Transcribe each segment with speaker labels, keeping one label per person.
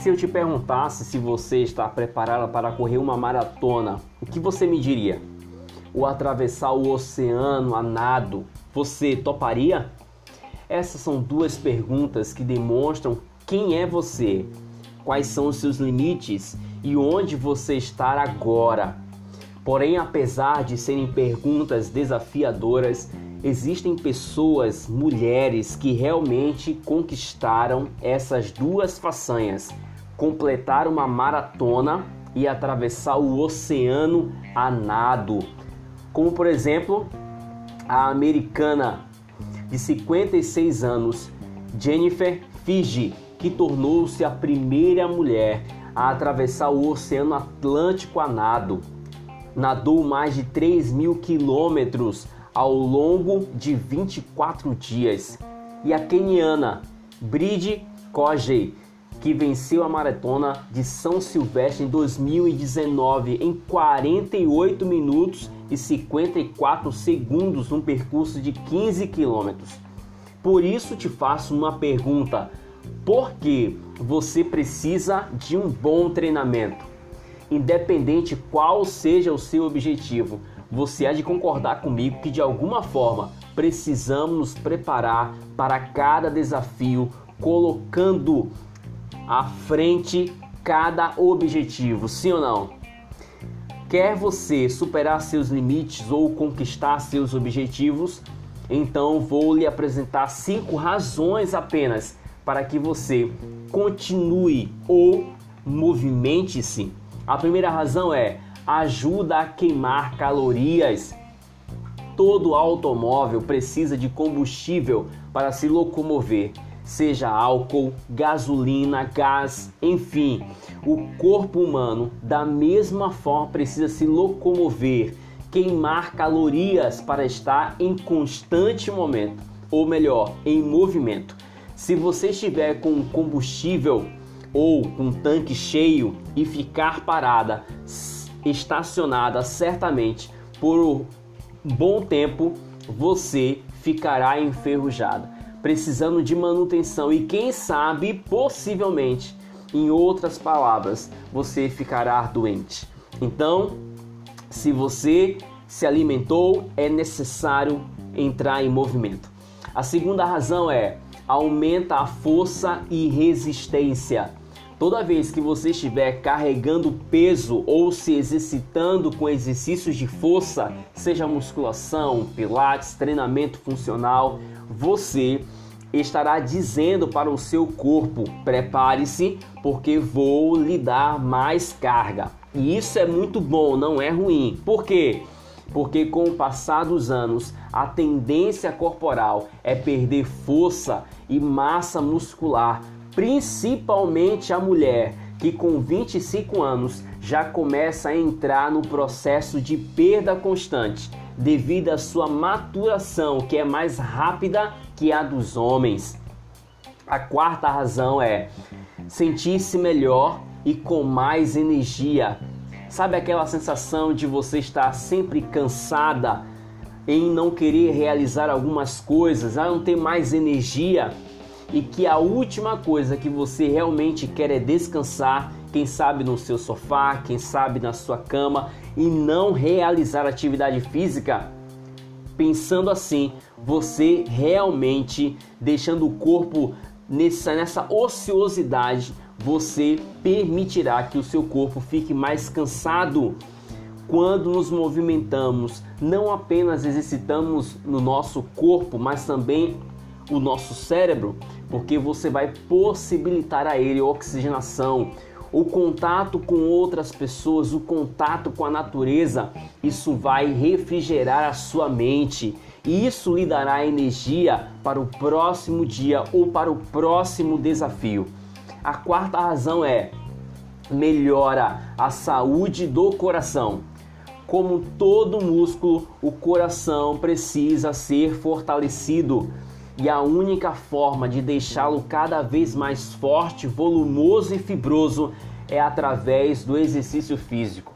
Speaker 1: Se eu te perguntasse se você está preparada para correr uma maratona, o que você me diria? Ou atravessar o oceano a nado, você toparia? Essas são duas perguntas que demonstram quem é você, quais são os seus limites e onde você está agora. Porém, apesar de serem perguntas desafiadoras, existem pessoas, mulheres, que realmente conquistaram essas duas façanhas: completar uma maratona e atravessar o oceano a nado. Como, por exemplo, a americana de 56 anos, Jennifer Fiji, que tornou-se a primeira mulher a atravessar o Oceano Atlântico a nado. Nadou mais de 3 mil quilômetros ao longo de 24 dias. E a keniana Bride Kojei, que venceu a maratona de São Silvestre em 2019 em 48 minutos e 54 segundos num percurso de 15 quilômetros. Por isso te faço uma pergunta: por que você precisa de um bom treinamento? Independente qual seja o seu objetivo, você há de concordar comigo que de alguma forma precisamos nos preparar para cada desafio, colocando à frente cada objetivo, sim ou não? Quer você superar seus limites ou conquistar seus objetivos? Então vou lhe apresentar cinco razões apenas para que você continue ou movimente-se. A primeira razão é ajuda a queimar calorias. Todo automóvel precisa de combustível para se locomover, seja álcool, gasolina, gás, enfim. O corpo humano, da mesma forma, precisa se locomover, queimar calorias para estar em constante momento, ou melhor, em movimento. Se você estiver com combustível ou com tanque cheio e ficar parada, estacionada certamente por um bom tempo, você ficará enferrujada, precisando de manutenção e quem sabe, possivelmente, em outras palavras, você ficará doente. Então, se você se alimentou, é necessário entrar em movimento. A segunda razão é aumenta a força e resistência. Toda vez que você estiver carregando peso ou se exercitando com exercícios de força, seja musculação, pilates, treinamento funcional, você estará dizendo para o seu corpo: prepare-se, porque vou lhe dar mais carga. E isso é muito bom, não é ruim. Por quê? Porque com o passar dos anos, a tendência corporal é perder força e massa muscular principalmente a mulher que com 25 anos já começa a entrar no processo de perda constante devido à sua maturação, que é mais rápida que a dos homens. A quarta razão é sentir-se melhor e com mais energia. Sabe aquela sensação de você estar sempre cansada em não querer realizar algumas coisas, a não ter mais energia? E que a última coisa que você realmente quer é descansar, quem sabe no seu sofá, quem sabe na sua cama e não realizar atividade física, pensando assim, você realmente deixando o corpo nessa, nessa ociosidade, você permitirá que o seu corpo fique mais cansado. Quando nos movimentamos, não apenas exercitamos no nosso corpo, mas também o nosso cérebro, porque você vai possibilitar a ele oxigenação, o contato com outras pessoas, o contato com a natureza, isso vai refrigerar a sua mente e isso lhe dará energia para o próximo dia ou para o próximo desafio. A quarta razão é melhora a saúde do coração. Como todo músculo, o coração precisa ser fortalecido e a única forma de deixá-lo cada vez mais forte, volumoso e fibroso é através do exercício físico.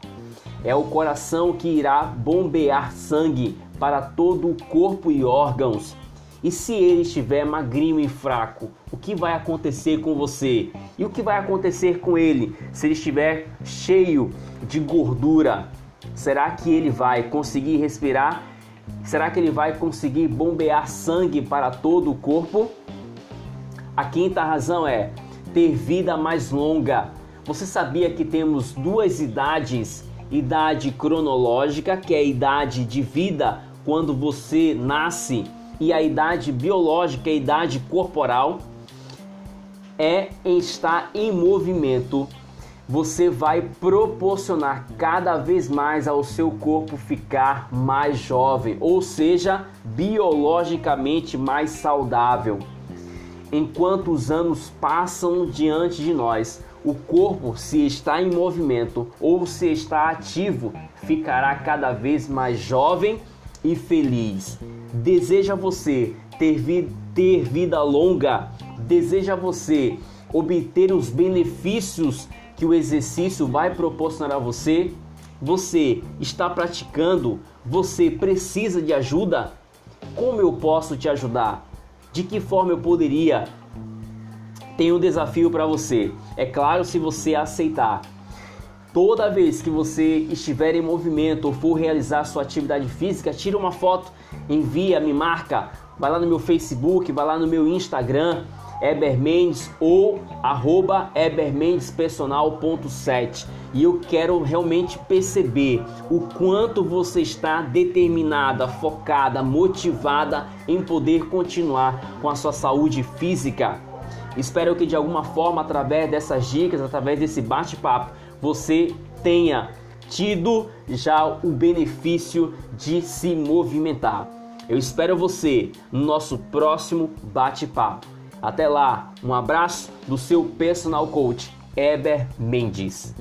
Speaker 1: É o coração que irá bombear sangue para todo o corpo e órgãos. E se ele estiver magrinho e fraco, o que vai acontecer com você? E o que vai acontecer com ele se ele estiver cheio de gordura? Será que ele vai conseguir respirar? Será que ele vai conseguir bombear sangue para todo o corpo? A quinta razão é ter vida mais longa. Você sabia que temos duas idades? Idade cronológica, que é a idade de vida quando você nasce, e a idade biológica, a idade corporal, é estar em movimento. Você vai proporcionar cada vez mais ao seu corpo ficar mais jovem, ou seja, biologicamente mais saudável enquanto os anos passam diante de nós. O corpo, se está em movimento ou se está ativo, ficará cada vez mais jovem e feliz. Deseja você ter, vi ter vida longa? Deseja você obter os benefícios que o exercício vai proporcionar a você? Você está praticando? Você precisa de ajuda? Como eu posso te ajudar? De que forma eu poderia? Tem um desafio para você. É claro, se você aceitar. Toda vez que você estiver em movimento ou for realizar sua atividade física, tira uma foto, envia, me marca, vai lá no meu Facebook, vai lá no meu Instagram, Ebermendes ou arroba ebermendespersonal.7 e eu quero realmente perceber o quanto você está determinada, focada, motivada em poder continuar com a sua saúde física. Espero que de alguma forma, através dessas dicas, através desse bate-papo, você tenha tido já o benefício de se movimentar. Eu espero você no nosso próximo bate-papo. Até lá, um abraço do seu personal coach, Eber Mendes.